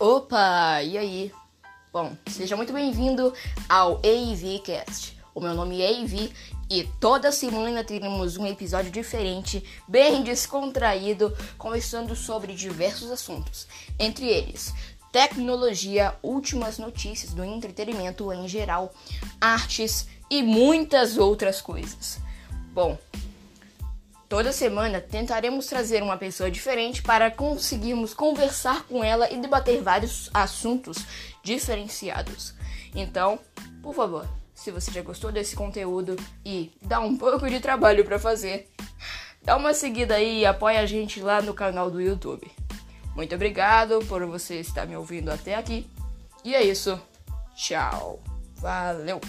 Opa, e aí? Bom, seja muito bem-vindo ao AVCast. O meu nome é AV e toda semana teremos um episódio diferente, bem descontraído, conversando sobre diversos assuntos, entre eles tecnologia, últimas notícias do entretenimento em geral, artes e muitas outras coisas. Bom, Toda semana tentaremos trazer uma pessoa diferente para conseguirmos conversar com ela e debater vários assuntos diferenciados. Então, por favor, se você já gostou desse conteúdo e dá um pouco de trabalho para fazer, dá uma seguida aí e apoia a gente lá no canal do YouTube. Muito obrigado por você estar me ouvindo até aqui. E é isso. Tchau. Valeu.